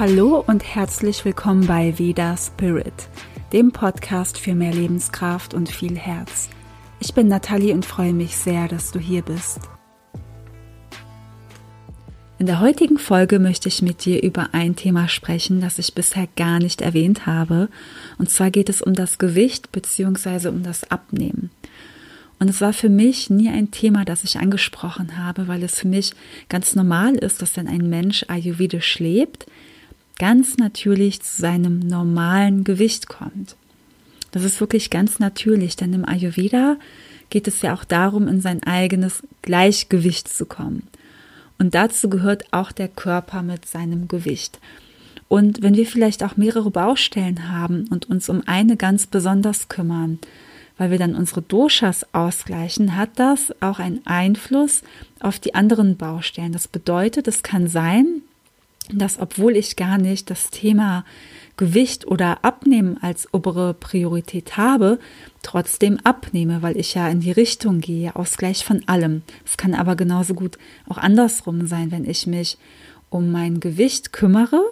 Hallo und herzlich willkommen bei Veda Spirit, dem Podcast für mehr Lebenskraft und viel Herz. Ich bin Nathalie und freue mich sehr, dass du hier bist. In der heutigen Folge möchte ich mit dir über ein Thema sprechen, das ich bisher gar nicht erwähnt habe. Und zwar geht es um das Gewicht bzw. um das Abnehmen. Und es war für mich nie ein Thema, das ich angesprochen habe, weil es für mich ganz normal ist, dass wenn ein Mensch ayurvedisch lebt, ganz natürlich zu seinem normalen Gewicht kommt. Das ist wirklich ganz natürlich, denn im Ayurveda geht es ja auch darum, in sein eigenes Gleichgewicht zu kommen. Und dazu gehört auch der Körper mit seinem Gewicht. Und wenn wir vielleicht auch mehrere Baustellen haben und uns um eine ganz besonders kümmern, weil wir dann unsere Doshas ausgleichen, hat das auch einen Einfluss auf die anderen Baustellen. Das bedeutet, es kann sein, dass obwohl ich gar nicht das Thema Gewicht oder Abnehmen als obere Priorität habe, trotzdem abnehme, weil ich ja in die Richtung gehe, Ausgleich von allem. Es kann aber genauso gut auch andersrum sein, wenn ich mich um mein Gewicht kümmere.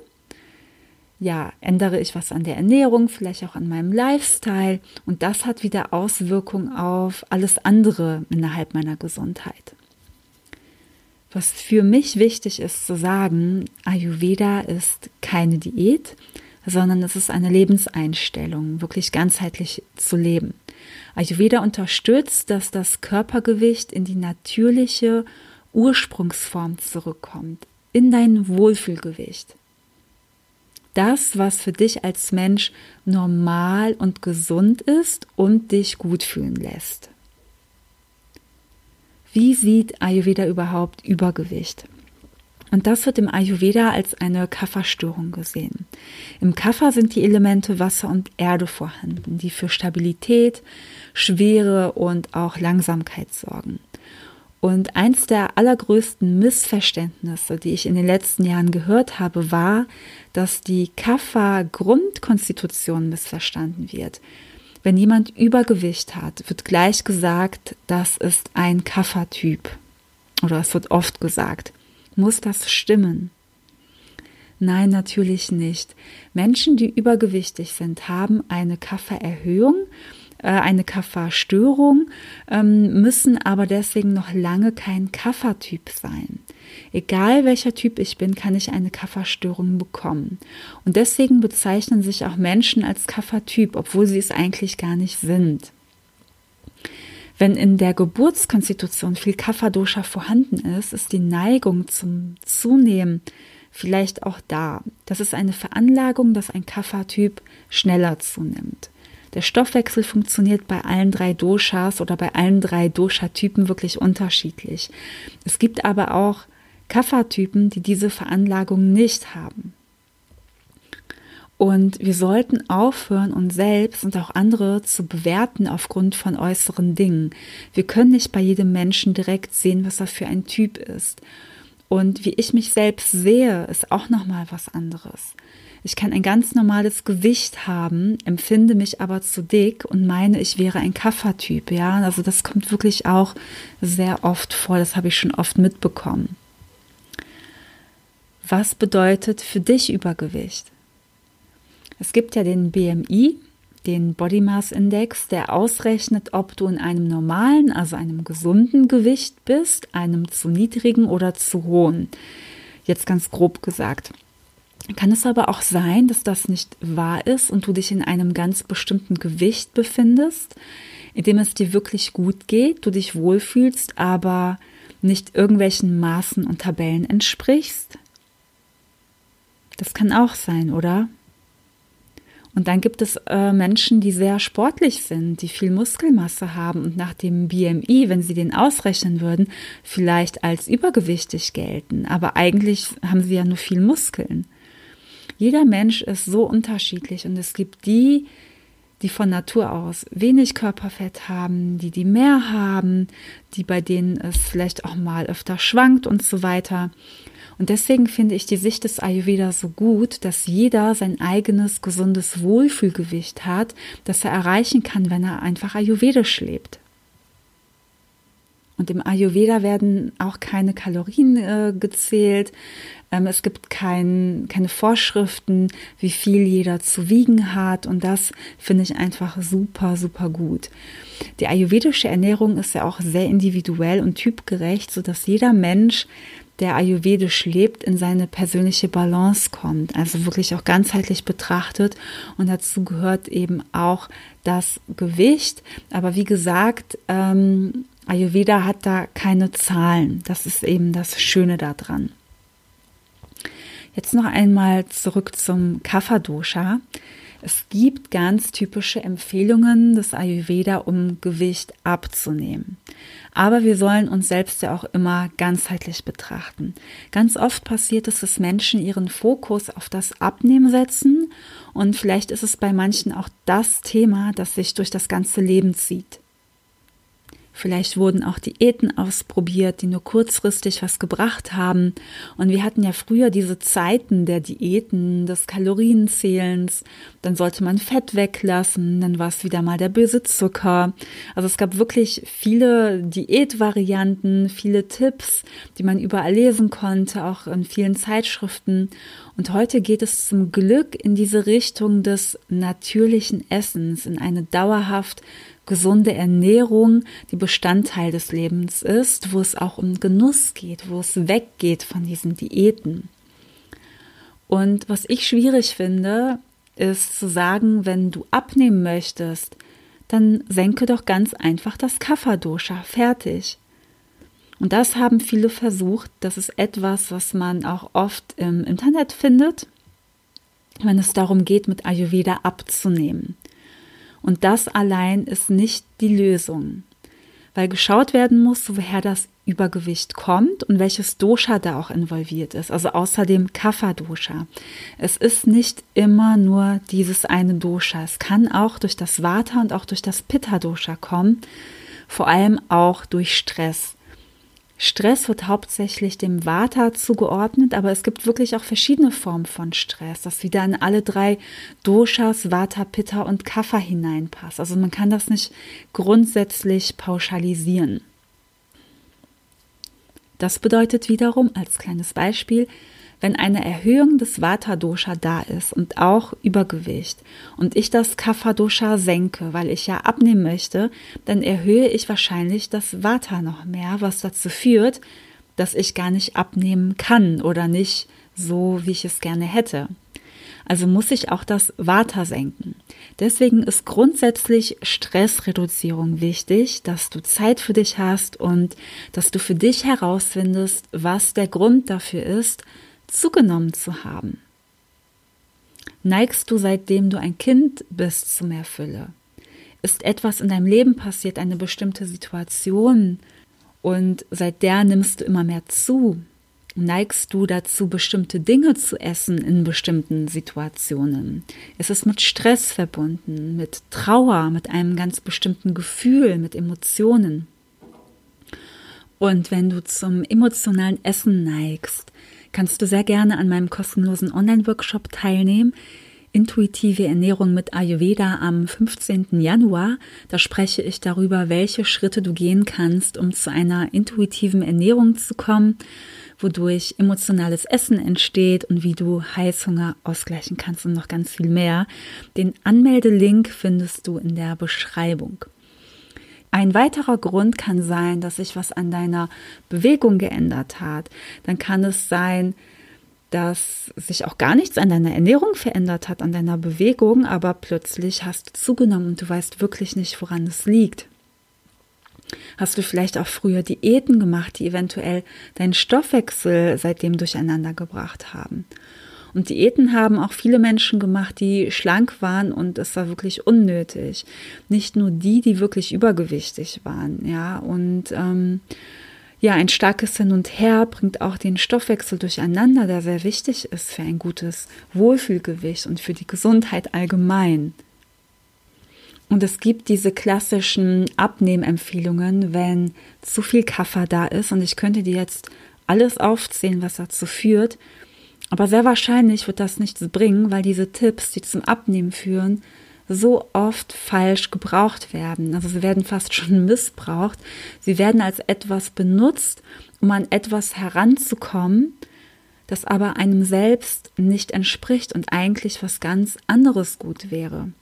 Ja, ändere ich was an der Ernährung, vielleicht auch an meinem Lifestyle und das hat wieder Auswirkungen auf alles andere innerhalb meiner Gesundheit. Was für mich wichtig ist zu sagen, Ayurveda ist keine Diät, sondern es ist eine Lebenseinstellung, wirklich ganzheitlich zu leben. Ayurveda unterstützt, dass das Körpergewicht in die natürliche Ursprungsform zurückkommt, in dein Wohlfühlgewicht. Das, was für dich als Mensch normal und gesund ist und dich gut fühlen lässt. Wie sieht Ayurveda überhaupt Übergewicht? Und das wird im Ayurveda als eine Kapha-Störung gesehen. Im Kapha sind die Elemente Wasser und Erde vorhanden, die für Stabilität, Schwere und auch Langsamkeit sorgen. Und eins der allergrößten Missverständnisse, die ich in den letzten Jahren gehört habe, war, dass die Kapha-Grundkonstitution missverstanden wird. Wenn jemand Übergewicht hat, wird gleich gesagt, das ist ein Kapha-Typ. Oder es wird oft gesagt. Muss das stimmen? Nein, natürlich nicht. Menschen, die übergewichtig sind, haben eine Kaffererhöhung, eine Kafferstörung, ähm, müssen aber deswegen noch lange kein Kaffertyp sein. Egal welcher Typ ich bin, kann ich eine Kafferstörung bekommen. Und deswegen bezeichnen sich auch Menschen als Kaffertyp, obwohl sie es eigentlich gar nicht sind. Wenn in der Geburtskonstitution viel Kapha-Dosha vorhanden ist, ist die Neigung zum Zunehmen vielleicht auch da. Das ist eine Veranlagung, dass ein Kapha-Typ schneller zunimmt. Der Stoffwechsel funktioniert bei allen drei Doshas oder bei allen drei Dosha-Typen wirklich unterschiedlich. Es gibt aber auch Kapha-Typen, die diese Veranlagung nicht haben. Und wir sollten aufhören, uns selbst und auch andere zu bewerten aufgrund von äußeren Dingen. Wir können nicht bei jedem Menschen direkt sehen, was er für ein Typ ist. Und wie ich mich selbst sehe, ist auch nochmal was anderes. Ich kann ein ganz normales Gewicht haben, empfinde mich aber zu dick und meine, ich wäre ein Kaffertyp. Ja, also das kommt wirklich auch sehr oft vor. Das habe ich schon oft mitbekommen. Was bedeutet für dich Übergewicht? Es gibt ja den BMI, den Body Mass Index, der ausrechnet, ob du in einem normalen, also einem gesunden Gewicht bist, einem zu niedrigen oder zu hohen. Jetzt ganz grob gesagt. Kann es aber auch sein, dass das nicht wahr ist und du dich in einem ganz bestimmten Gewicht befindest, in dem es dir wirklich gut geht, du dich wohlfühlst, aber nicht irgendwelchen Maßen und Tabellen entsprichst? Das kann auch sein, oder? Und dann gibt es äh, Menschen, die sehr sportlich sind, die viel Muskelmasse haben und nach dem BMI, wenn sie den ausrechnen würden, vielleicht als übergewichtig gelten. Aber eigentlich haben sie ja nur viel Muskeln. Jeder Mensch ist so unterschiedlich und es gibt die, die von Natur aus wenig Körperfett haben, die die mehr haben, die bei denen es vielleicht auch mal öfter schwankt und so weiter. Und deswegen finde ich die Sicht des Ayurveda so gut, dass jeder sein eigenes gesundes Wohlfühlgewicht hat, das er erreichen kann, wenn er einfach ayurvedisch lebt. Und im Ayurveda werden auch keine Kalorien äh, gezählt. Ähm, es gibt kein, keine Vorschriften, wie viel jeder zu wiegen hat. Und das finde ich einfach super, super gut. Die ayurvedische Ernährung ist ja auch sehr individuell und typgerecht, sodass jeder Mensch der ayurvedisch lebt, in seine persönliche Balance kommt. Also wirklich auch ganzheitlich betrachtet. Und dazu gehört eben auch das Gewicht. Aber wie gesagt, ähm, Ayurveda hat da keine Zahlen. Das ist eben das Schöne daran. Jetzt noch einmal zurück zum Kapha-Dosha. Es gibt ganz typische Empfehlungen des Ayurveda, um Gewicht abzunehmen. Aber wir sollen uns selbst ja auch immer ganzheitlich betrachten. Ganz oft passiert es, dass Menschen ihren Fokus auf das Abnehmen setzen und vielleicht ist es bei manchen auch das Thema, das sich durch das ganze Leben zieht. Vielleicht wurden auch Diäten ausprobiert, die nur kurzfristig was gebracht haben. Und wir hatten ja früher diese Zeiten der Diäten, des Kalorienzählens. Dann sollte man Fett weglassen, dann war es wieder mal der böse Zucker. Also es gab wirklich viele Diätvarianten, viele Tipps, die man überall lesen konnte, auch in vielen Zeitschriften. Und heute geht es zum Glück in diese Richtung des natürlichen Essens, in eine dauerhaft gesunde Ernährung, die Bestandteil des Lebens ist, wo es auch um Genuss geht, wo es weggeht von diesen Diäten. Und was ich schwierig finde, ist zu sagen, wenn du abnehmen möchtest, dann senke doch ganz einfach das Kapha-Dosha. Fertig. Und das haben viele versucht. Das ist etwas, was man auch oft im Internet findet, wenn es darum geht, mit Ayurveda abzunehmen. Und das allein ist nicht die Lösung, weil geschaut werden muss, woher das Übergewicht kommt und welches Dosha da auch involviert ist. Also außerdem Kapha-Dosha. Es ist nicht immer nur dieses eine Dosha. Es kann auch durch das Vata und auch durch das Pitta-Dosha kommen, vor allem auch durch Stress. Stress wird hauptsächlich dem Vata zugeordnet, aber es gibt wirklich auch verschiedene Formen von Stress, das wieder in alle drei Doshas, Vata, Pitta und Kapha hineinpasst. Also man kann das nicht grundsätzlich pauschalisieren. Das bedeutet wiederum als kleines Beispiel, wenn eine Erhöhung des Vata-Dosha da ist und auch Übergewicht und ich das Kapha-Dosha senke, weil ich ja abnehmen möchte, dann erhöhe ich wahrscheinlich das Vata noch mehr, was dazu führt, dass ich gar nicht abnehmen kann oder nicht so, wie ich es gerne hätte. Also muss ich auch das Vata senken. Deswegen ist grundsätzlich Stressreduzierung wichtig, dass du Zeit für dich hast und dass du für dich herausfindest, was der Grund dafür ist, zugenommen zu haben? Neigst du seitdem du ein Kind bist zu mehr Fülle? Ist etwas in deinem Leben passiert, eine bestimmte Situation und seit der nimmst du immer mehr zu? Neigst du dazu, bestimmte Dinge zu essen in bestimmten Situationen? Ist es mit Stress verbunden, mit Trauer, mit einem ganz bestimmten Gefühl, mit Emotionen? Und wenn du zum emotionalen Essen neigst, kannst du sehr gerne an meinem kostenlosen Online-Workshop teilnehmen. Intuitive Ernährung mit Ayurveda am 15. Januar. Da spreche ich darüber, welche Schritte du gehen kannst, um zu einer intuitiven Ernährung zu kommen, wodurch emotionales Essen entsteht und wie du Heißhunger ausgleichen kannst und noch ganz viel mehr. Den Anmeldelink findest du in der Beschreibung. Ein weiterer Grund kann sein, dass sich was an deiner Bewegung geändert hat. Dann kann es sein, dass sich auch gar nichts an deiner Ernährung verändert hat, an deiner Bewegung, aber plötzlich hast du zugenommen und du weißt wirklich nicht, woran es liegt. Hast du vielleicht auch früher Diäten gemacht, die eventuell deinen Stoffwechsel seitdem durcheinander gebracht haben? Und Diäten haben auch viele Menschen gemacht, die schlank waren und es war wirklich unnötig. Nicht nur die, die wirklich übergewichtig waren, ja. Und ähm, ja, ein starkes Hin und Her bringt auch den Stoffwechsel durcheinander, der sehr wichtig ist für ein gutes Wohlfühlgewicht und für die Gesundheit allgemein. Und es gibt diese klassischen Abnehmempfehlungen, wenn zu viel Kaffer da ist. Und ich könnte dir jetzt alles aufzählen, was dazu führt. Aber sehr wahrscheinlich wird das nichts bringen, weil diese Tipps, die zum Abnehmen führen, so oft falsch gebraucht werden. Also sie werden fast schon missbraucht. Sie werden als etwas benutzt, um an etwas heranzukommen, das aber einem selbst nicht entspricht und eigentlich was ganz anderes gut wäre.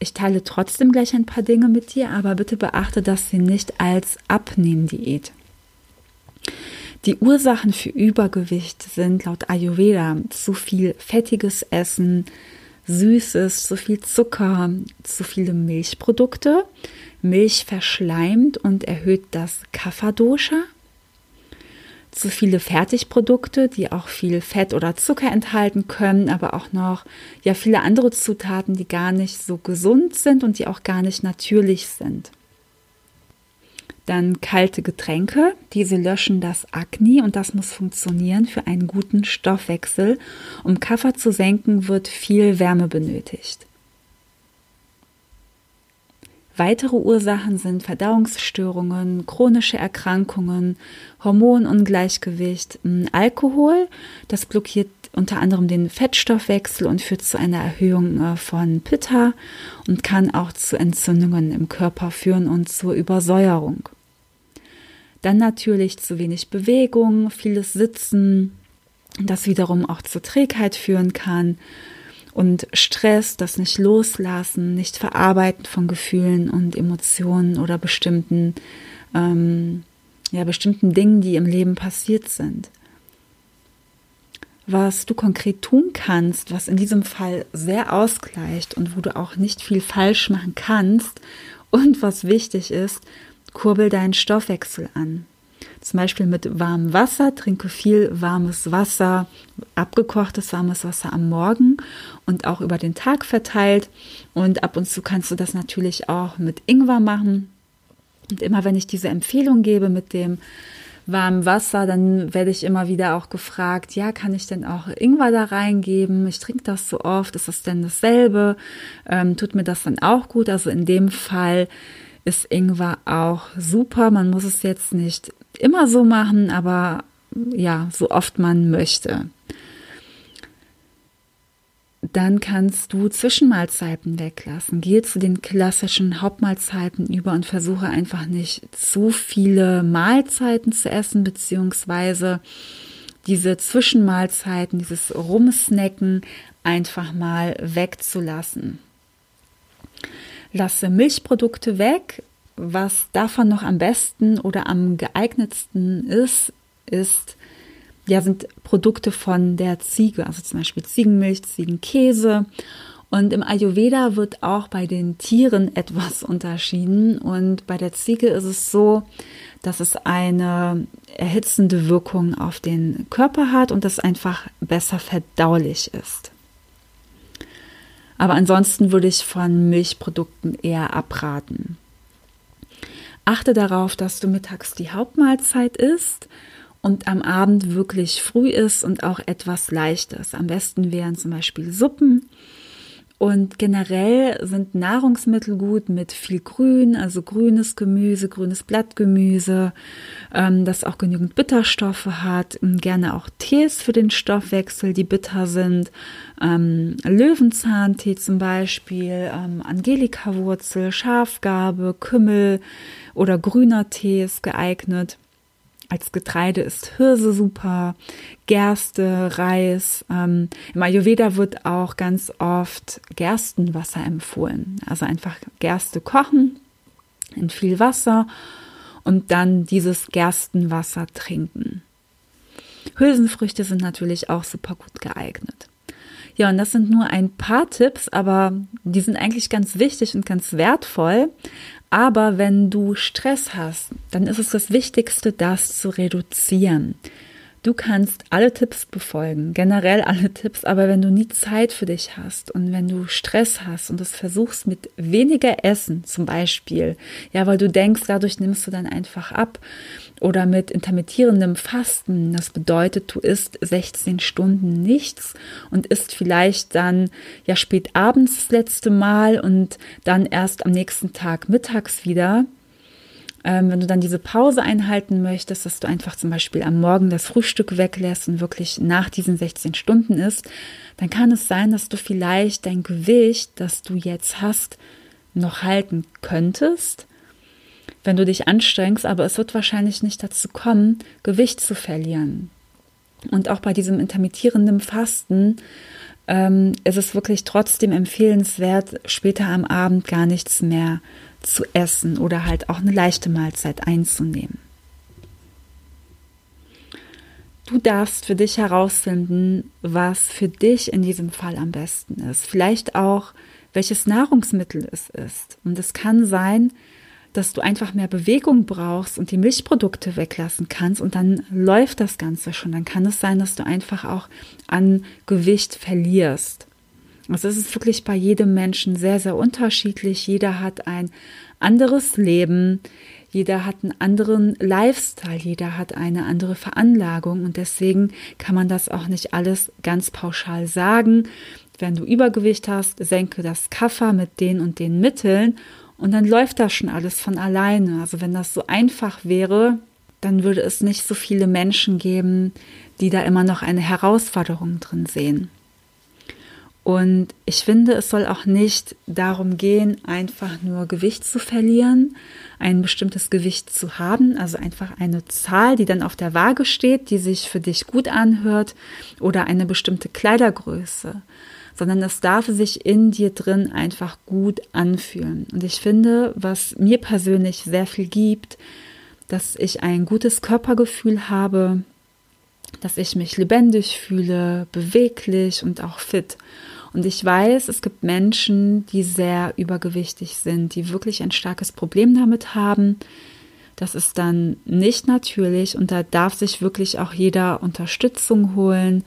Ich teile trotzdem gleich ein paar Dinge mit dir, aber bitte beachte das sie nicht als Abnehmdiät. Die Ursachen für Übergewicht sind laut Ayurveda zu viel fettiges Essen, Süßes, zu viel Zucker, zu viele Milchprodukte. Milch verschleimt und erhöht das Kapha-Dosha. Zu viele Fertigprodukte, die auch viel Fett oder Zucker enthalten können, aber auch noch ja viele andere Zutaten, die gar nicht so gesund sind und die auch gar nicht natürlich sind. Dann kalte Getränke, diese löschen das Akne und das muss funktionieren für einen guten Stoffwechsel. Um Kaffer zu senken, wird viel Wärme benötigt. Weitere Ursachen sind Verdauungsstörungen, chronische Erkrankungen, Hormonungleichgewicht, Alkohol. Das blockiert unter anderem den Fettstoffwechsel und führt zu einer Erhöhung äh, von Pitta und kann auch zu Entzündungen im Körper führen und zur Übersäuerung. Dann natürlich zu wenig Bewegung, vieles Sitzen, das wiederum auch zur Trägheit führen kann und Stress, das nicht loslassen, nicht verarbeiten von Gefühlen und Emotionen oder bestimmten, ähm, ja, bestimmten Dingen, die im Leben passiert sind was du konkret tun kannst, was in diesem Fall sehr ausgleicht und wo du auch nicht viel falsch machen kannst und was wichtig ist, kurbel deinen Stoffwechsel an. Zum Beispiel mit warmem Wasser, trinke viel warmes Wasser, abgekochtes warmes Wasser am Morgen und auch über den Tag verteilt. Und ab und zu kannst du das natürlich auch mit Ingwer machen. Und immer wenn ich diese Empfehlung gebe mit dem warmem Wasser, dann werde ich immer wieder auch gefragt, ja, kann ich denn auch Ingwer da reingeben? Ich trinke das so oft, ist das denn dasselbe? Ähm, tut mir das dann auch gut? Also in dem Fall ist Ingwer auch super. Man muss es jetzt nicht immer so machen, aber ja, so oft man möchte dann kannst du Zwischenmahlzeiten weglassen. Gehe zu den klassischen Hauptmahlzeiten über und versuche einfach nicht zu viele Mahlzeiten zu essen, beziehungsweise diese Zwischenmahlzeiten, dieses Rumsnacken einfach mal wegzulassen. Lasse Milchprodukte weg. Was davon noch am besten oder am geeignetsten ist, ist ja, sind Produkte von der Ziege, also zum Beispiel Ziegenmilch, Ziegenkäse. Und im Ayurveda wird auch bei den Tieren etwas unterschieden. Und bei der Ziege ist es so, dass es eine erhitzende Wirkung auf den Körper hat und das einfach besser verdaulich ist. Aber ansonsten würde ich von Milchprodukten eher abraten. Achte darauf, dass du mittags die Hauptmahlzeit isst und am Abend wirklich früh ist und auch etwas Leichtes. Am besten wären zum Beispiel Suppen. Und generell sind Nahrungsmittel gut mit viel Grün, also grünes Gemüse, grünes Blattgemüse, ähm, das auch genügend Bitterstoffe hat. Gerne auch Tees für den Stoffwechsel, die bitter sind. Ähm, Löwenzahntee zum Beispiel, ähm, Angelikawurzel, Schafgarbe, Kümmel oder grüner Tee ist geeignet. Als Getreide ist Hirse super, Gerste, Reis. Ähm, Im Ayurveda wird auch ganz oft Gerstenwasser empfohlen. Also einfach Gerste kochen in viel Wasser und dann dieses Gerstenwasser trinken. Hülsenfrüchte sind natürlich auch super gut geeignet. Ja, und das sind nur ein paar Tipps, aber die sind eigentlich ganz wichtig und ganz wertvoll. Aber wenn du Stress hast, dann ist es das Wichtigste, das zu reduzieren. Du kannst alle Tipps befolgen, generell alle Tipps, aber wenn du nie Zeit für dich hast und wenn du Stress hast und das versuchst mit weniger Essen zum Beispiel, ja, weil du denkst, dadurch nimmst du dann einfach ab, oder mit intermittierendem Fasten. Das bedeutet, du isst 16 Stunden nichts und isst vielleicht dann ja spät abends das letzte Mal und dann erst am nächsten Tag mittags wieder. Ähm, wenn du dann diese Pause einhalten möchtest, dass du einfach zum Beispiel am Morgen das Frühstück weglässt und wirklich nach diesen 16 Stunden isst, dann kann es sein, dass du vielleicht dein Gewicht, das du jetzt hast, noch halten könntest, wenn du dich anstrengst, aber es wird wahrscheinlich nicht dazu kommen, Gewicht zu verlieren. Und auch bei diesem intermittierenden Fasten ähm, ist es wirklich trotzdem empfehlenswert, später am Abend gar nichts mehr zu essen oder halt auch eine leichte Mahlzeit einzunehmen. Du darfst für dich herausfinden, was für dich in diesem Fall am besten ist. Vielleicht auch, welches Nahrungsmittel es ist. Und es kann sein, dass du einfach mehr Bewegung brauchst und die Milchprodukte weglassen kannst und dann läuft das Ganze schon. Dann kann es sein, dass du einfach auch an Gewicht verlierst. Also es ist wirklich bei jedem Menschen sehr, sehr unterschiedlich. Jeder hat ein anderes Leben, jeder hat einen anderen Lifestyle, jeder hat eine andere Veranlagung und deswegen kann man das auch nicht alles ganz pauschal sagen. Wenn du Übergewicht hast, senke das Kaffer mit den und den Mitteln und dann läuft das schon alles von alleine. Also wenn das so einfach wäre, dann würde es nicht so viele Menschen geben, die da immer noch eine Herausforderung drin sehen. Und ich finde, es soll auch nicht darum gehen, einfach nur Gewicht zu verlieren, ein bestimmtes Gewicht zu haben, also einfach eine Zahl, die dann auf der Waage steht, die sich für dich gut anhört oder eine bestimmte Kleidergröße, sondern es darf sich in dir drin einfach gut anfühlen. Und ich finde, was mir persönlich sehr viel gibt, dass ich ein gutes Körpergefühl habe, dass ich mich lebendig fühle, beweglich und auch fit. Und ich weiß, es gibt Menschen, die sehr übergewichtig sind, die wirklich ein starkes Problem damit haben. Das ist dann nicht natürlich und da darf sich wirklich auch jeder Unterstützung holen.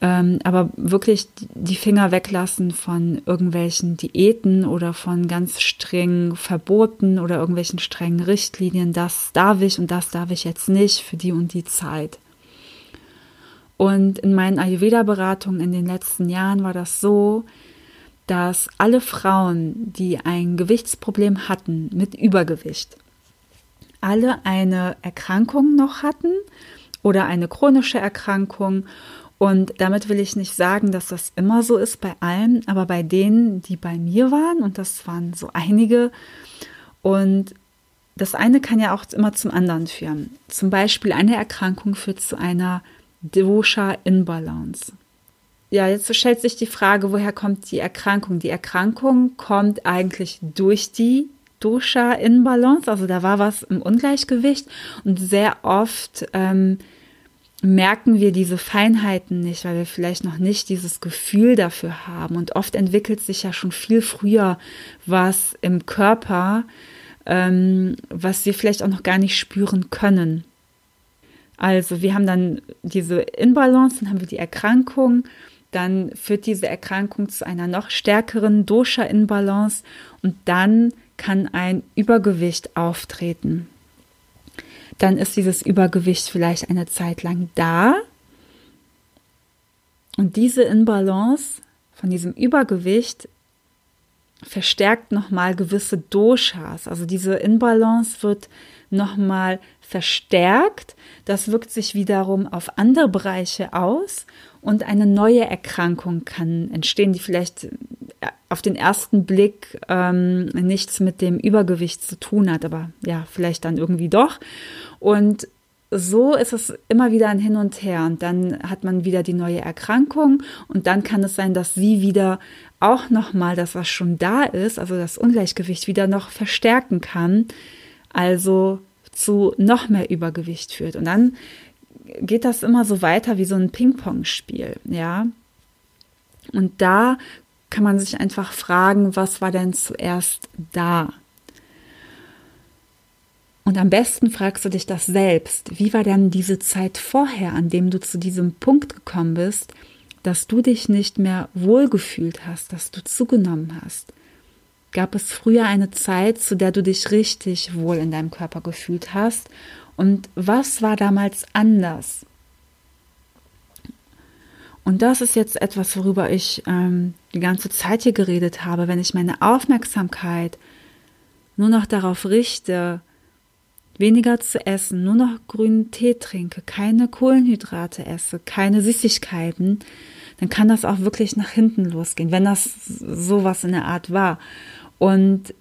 Ähm, aber wirklich die Finger weglassen von irgendwelchen Diäten oder von ganz strengen Verboten oder irgendwelchen strengen Richtlinien. Das darf ich und das darf ich jetzt nicht für die und die Zeit. Und in meinen Ayurveda-Beratungen in den letzten Jahren war das so, dass alle Frauen, die ein Gewichtsproblem hatten mit Übergewicht, alle eine Erkrankung noch hatten oder eine chronische Erkrankung. Und damit will ich nicht sagen, dass das immer so ist bei allen, aber bei denen, die bei mir waren, und das waren so einige, und das eine kann ja auch immer zum anderen führen. Zum Beispiel eine Erkrankung führt zu einer Dosha-Imbalance. Ja, jetzt stellt sich die Frage, woher kommt die Erkrankung? Die Erkrankung kommt eigentlich durch die Dosha-Imbalance, also da war was im Ungleichgewicht und sehr oft ähm, merken wir diese Feinheiten nicht, weil wir vielleicht noch nicht dieses Gefühl dafür haben. Und oft entwickelt sich ja schon viel früher was im Körper, ähm, was wir vielleicht auch noch gar nicht spüren können. Also wir haben dann diese Inbalance, dann haben wir die Erkrankung, dann führt diese Erkrankung zu einer noch stärkeren Dosha-Inbalance und dann kann ein Übergewicht auftreten. Dann ist dieses Übergewicht vielleicht eine Zeit lang da und diese Inbalance von diesem Übergewicht verstärkt nochmal gewisse Doshas. Also diese Inbalance wird nochmal verstärkt. Das wirkt sich wiederum auf andere Bereiche aus und eine neue Erkrankung kann entstehen, die vielleicht äh, auf den ersten Blick ähm, nichts mit dem Übergewicht zu tun hat, aber ja, vielleicht dann irgendwie doch. Und so ist es immer wieder ein Hin und Her und dann hat man wieder die neue Erkrankung und dann kann es sein, dass sie wieder auch nochmal das, was schon da ist, also das Ungleichgewicht wieder noch verstärken kann. Also zu noch mehr Übergewicht führt. Und dann geht das immer so weiter wie so ein Ping-Pong-Spiel, ja. Und da kann man sich einfach fragen, was war denn zuerst da? Und am besten fragst du dich das selbst. Wie war denn diese Zeit vorher, an dem du zu diesem Punkt gekommen bist, dass du dich nicht mehr wohlgefühlt hast, dass du zugenommen hast? Gab es früher eine Zeit, zu der du dich richtig wohl in deinem Körper gefühlt hast? Und was war damals anders? Und das ist jetzt etwas, worüber ich ähm, die ganze Zeit hier geredet habe. Wenn ich meine Aufmerksamkeit nur noch darauf richte, weniger zu essen, nur noch grünen Tee trinke, keine Kohlenhydrate esse, keine Süßigkeiten, dann kann das auch wirklich nach hinten losgehen, wenn das sowas in der Art war. Und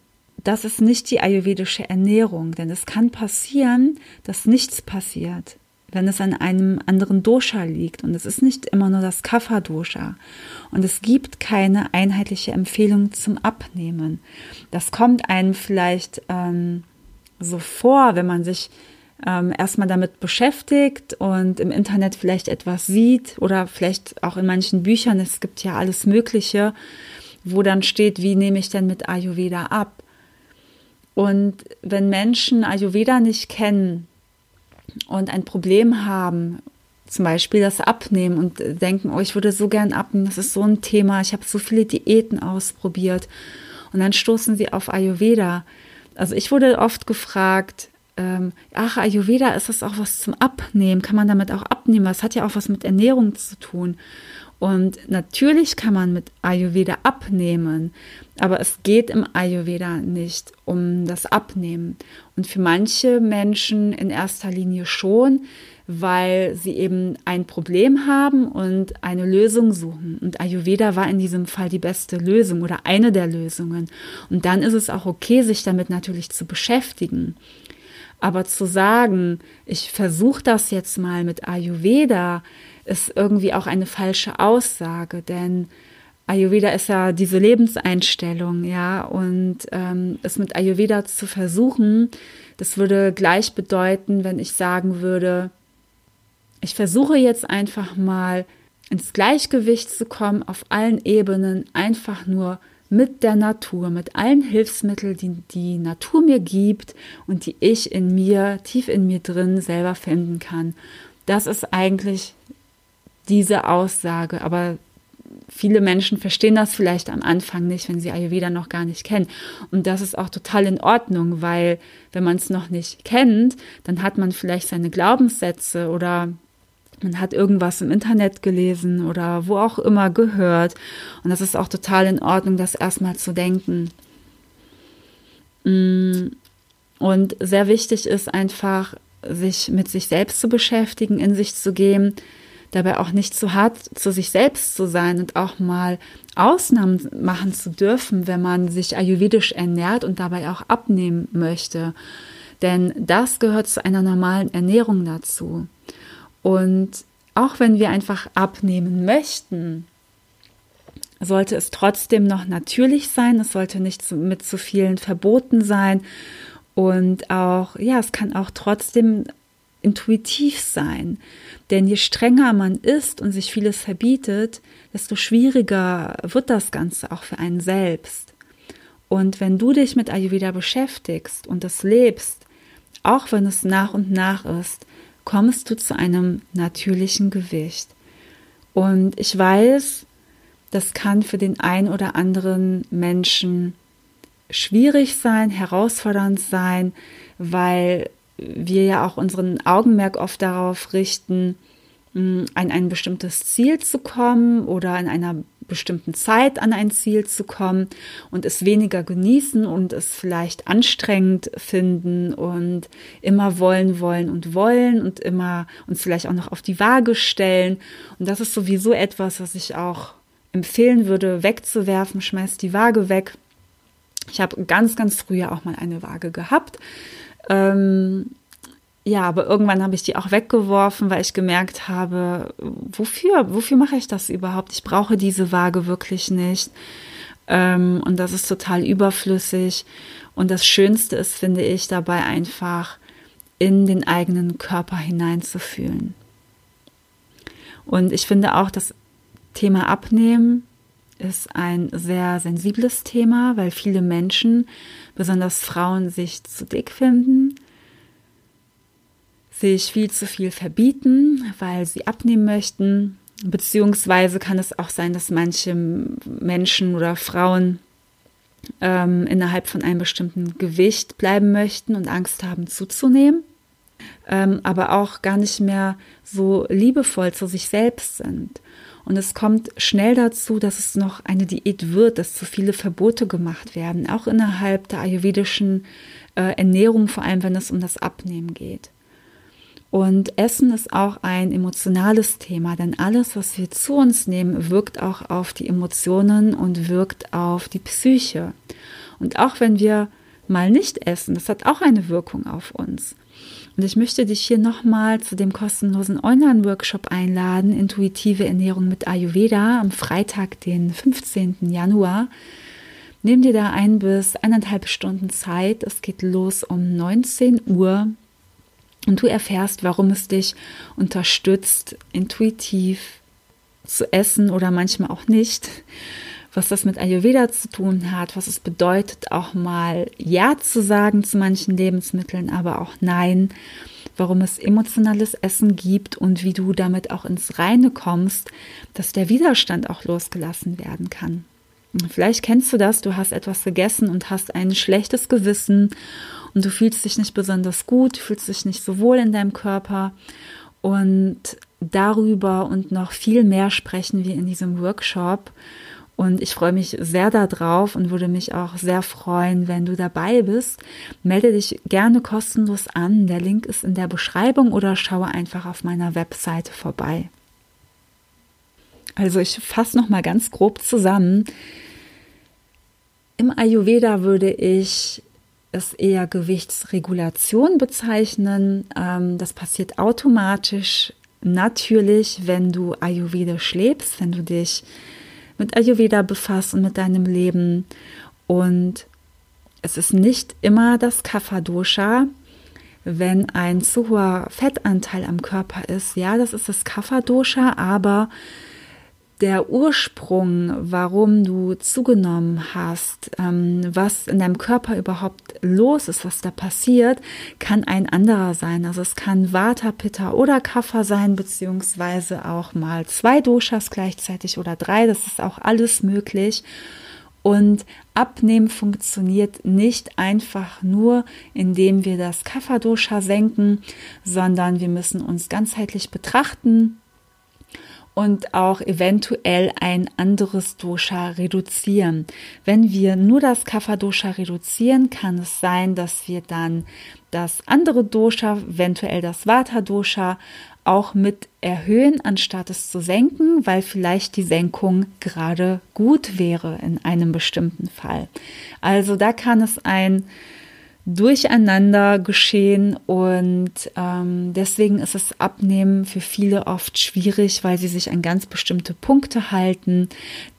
das ist nicht die ayurvedische Ernährung, denn es kann passieren, dass nichts passiert, wenn es an einem anderen Dosha liegt. Und es ist nicht immer nur das Kapha-Dosha. Und es gibt keine einheitliche Empfehlung zum Abnehmen. Das kommt einem vielleicht ähm, so vor, wenn man sich ähm, erstmal damit beschäftigt und im Internet vielleicht etwas sieht oder vielleicht auch in manchen Büchern, es gibt ja alles Mögliche, wo dann steht, wie nehme ich denn mit Ayurveda ab? Und wenn Menschen Ayurveda nicht kennen und ein Problem haben, zum Beispiel das Abnehmen und denken, oh, ich würde so gern abnehmen, das ist so ein Thema, ich habe so viele Diäten ausprobiert und dann stoßen sie auf Ayurveda. Also ich wurde oft gefragt, ähm, ach, Ayurveda, ist das auch was zum Abnehmen? Kann man damit auch abnehmen? Das hat ja auch was mit Ernährung zu tun. Und natürlich kann man mit Ayurveda abnehmen, aber es geht im Ayurveda nicht um das Abnehmen. Und für manche Menschen in erster Linie schon, weil sie eben ein Problem haben und eine Lösung suchen. Und Ayurveda war in diesem Fall die beste Lösung oder eine der Lösungen. Und dann ist es auch okay, sich damit natürlich zu beschäftigen. Aber zu sagen, ich versuche das jetzt mal mit Ayurveda, ist irgendwie auch eine falsche Aussage, denn Ayurveda ist ja diese Lebenseinstellung, ja, und ähm, es mit Ayurveda zu versuchen, das würde gleich bedeuten, wenn ich sagen würde, ich versuche jetzt einfach mal ins Gleichgewicht zu kommen auf allen Ebenen, einfach nur mit der Natur, mit allen Hilfsmitteln, die die Natur mir gibt und die ich in mir, tief in mir drin selber finden kann. Das ist eigentlich diese Aussage, aber viele Menschen verstehen das vielleicht am Anfang nicht, wenn sie Ayurveda noch gar nicht kennen. Und das ist auch total in Ordnung, weil wenn man es noch nicht kennt, dann hat man vielleicht seine Glaubenssätze oder man hat irgendwas im Internet gelesen oder wo auch immer gehört. Und das ist auch total in Ordnung, das erstmal zu denken. Mm, und sehr wichtig ist einfach, sich mit sich selbst zu beschäftigen, in sich zu gehen, dabei auch nicht zu hart zu sich selbst zu sein und auch mal Ausnahmen machen zu dürfen, wenn man sich ayurvedisch ernährt und dabei auch abnehmen möchte. Denn das gehört zu einer normalen Ernährung dazu. Und auch wenn wir einfach abnehmen möchten, sollte es trotzdem noch natürlich sein. Es sollte nicht mit zu vielen verboten sein. Und auch, ja, es kann auch trotzdem intuitiv sein. Denn je strenger man ist und sich vieles verbietet, desto schwieriger wird das Ganze auch für einen selbst. Und wenn du dich mit Ayurveda beschäftigst und das lebst, auch wenn es nach und nach ist, kommst du zu einem natürlichen Gewicht. Und ich weiß, das kann für den ein oder anderen Menschen schwierig sein, herausfordernd sein, weil wir ja auch unseren Augenmerk oft darauf richten, an ein bestimmtes Ziel zu kommen oder in einer bestimmten Zeit an ein Ziel zu kommen und es weniger genießen und es vielleicht anstrengend finden und immer wollen, wollen und wollen und immer uns vielleicht auch noch auf die Waage stellen. Und das ist sowieso etwas, was ich auch empfehlen würde, wegzuwerfen, schmeißt die Waage weg. Ich habe ganz, ganz früher auch mal eine Waage gehabt. Ähm, ja, aber irgendwann habe ich die auch weggeworfen, weil ich gemerkt habe, wofür, wofür mache ich das überhaupt? Ich brauche diese Waage wirklich nicht. Ähm, und das ist total überflüssig. Und das Schönste ist, finde ich, dabei einfach in den eigenen Körper hineinzufühlen. Und ich finde auch, das Thema Abnehmen ist ein sehr sensibles Thema, weil viele Menschen, besonders Frauen, sich zu dick finden sich viel zu viel verbieten, weil sie abnehmen möchten. Beziehungsweise kann es auch sein, dass manche Menschen oder Frauen ähm, innerhalb von einem bestimmten Gewicht bleiben möchten und Angst haben zuzunehmen, ähm, aber auch gar nicht mehr so liebevoll zu sich selbst sind. Und es kommt schnell dazu, dass es noch eine Diät wird, dass zu viele Verbote gemacht werden, auch innerhalb der ayurvedischen äh, Ernährung, vor allem wenn es um das Abnehmen geht. Und Essen ist auch ein emotionales Thema, denn alles, was wir zu uns nehmen, wirkt auch auf die Emotionen und wirkt auf die Psyche. Und auch wenn wir mal nicht essen, das hat auch eine Wirkung auf uns. Und ich möchte dich hier nochmal zu dem kostenlosen Online-Workshop einladen, Intuitive Ernährung mit Ayurveda, am Freitag, den 15. Januar. Nimm dir da ein bis eineinhalb Stunden Zeit. Es geht los um 19 Uhr und du erfährst, warum es dich unterstützt, intuitiv zu essen oder manchmal auch nicht, was das mit Ayurveda zu tun hat, was es bedeutet, auch mal Ja zu sagen zu manchen Lebensmitteln, aber auch Nein, warum es emotionales Essen gibt und wie du damit auch ins Reine kommst, dass der Widerstand auch losgelassen werden kann. Vielleicht kennst du das, du hast etwas gegessen und hast ein schlechtes Gewissen und du fühlst dich nicht besonders gut, fühlst dich nicht so wohl in deinem Körper. Und darüber und noch viel mehr sprechen wir in diesem Workshop. Und ich freue mich sehr darauf und würde mich auch sehr freuen, wenn du dabei bist. Melde dich gerne kostenlos an. Der Link ist in der Beschreibung oder schaue einfach auf meiner Webseite vorbei. Also ich fasse noch mal ganz grob zusammen. Im Ayurveda würde ich es eher Gewichtsregulation bezeichnen. Ähm, das passiert automatisch, natürlich, wenn du Ayurvedisch lebst, wenn du dich mit Ayurveda befasst und mit deinem Leben. Und es ist nicht immer das Kapha-Dosha, wenn ein zu hoher Fettanteil am Körper ist. Ja, das ist das Kapha-Dosha, aber der Ursprung, warum du zugenommen hast, ähm, was in deinem Körper überhaupt los ist, was da passiert, kann ein anderer sein. Also es kann Vata, Pitta oder Kapha sein, beziehungsweise auch mal zwei Doshas gleichzeitig oder drei. Das ist auch alles möglich. Und Abnehmen funktioniert nicht einfach nur, indem wir das Kapha-Dosha senken, sondern wir müssen uns ganzheitlich betrachten und auch eventuell ein anderes Dosha reduzieren. Wenn wir nur das Kapha-Dosha reduzieren, kann es sein, dass wir dann das andere Dosha, eventuell das Vata-Dosha, auch mit erhöhen, anstatt es zu senken, weil vielleicht die Senkung gerade gut wäre in einem bestimmten Fall. Also da kann es ein Durcheinander geschehen und ähm, deswegen ist es Abnehmen für viele oft schwierig, weil sie sich an ganz bestimmte Punkte halten,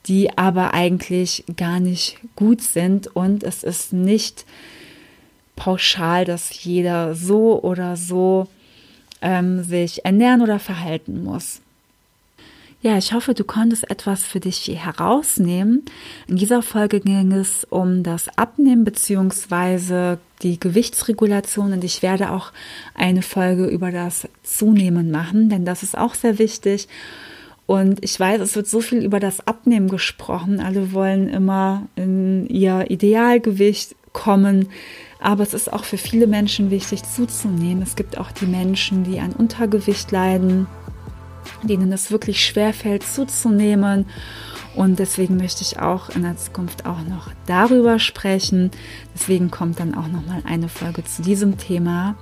die aber eigentlich gar nicht gut sind und es ist nicht pauschal, dass jeder so oder so ähm, sich ernähren oder verhalten muss. Ja, ich hoffe, du konntest etwas für dich hier herausnehmen. In dieser Folge ging es um das Abnehmen beziehungsweise die Gewichtsregulation und ich werde auch eine Folge über das Zunehmen machen, denn das ist auch sehr wichtig. Und ich weiß, es wird so viel über das Abnehmen gesprochen. Alle wollen immer in ihr Idealgewicht kommen. Aber es ist auch für viele Menschen wichtig zuzunehmen. Es gibt auch die Menschen, die an Untergewicht leiden denen es wirklich schwer fällt zuzunehmen. Und deswegen möchte ich auch in der Zukunft auch noch darüber sprechen. Deswegen kommt dann auch noch mal eine Folge zu diesem Thema.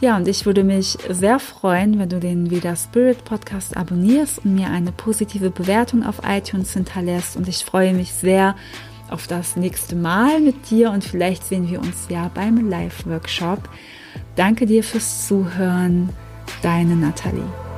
Ja, und ich würde mich sehr freuen, wenn du den Veda Spirit Podcast abonnierst und mir eine positive Bewertung auf iTunes hinterlässt. Und ich freue mich sehr auf das nächste Mal mit dir und vielleicht sehen wir uns ja beim Live-Workshop. Danke dir fürs Zuhören. Deine Nathalie.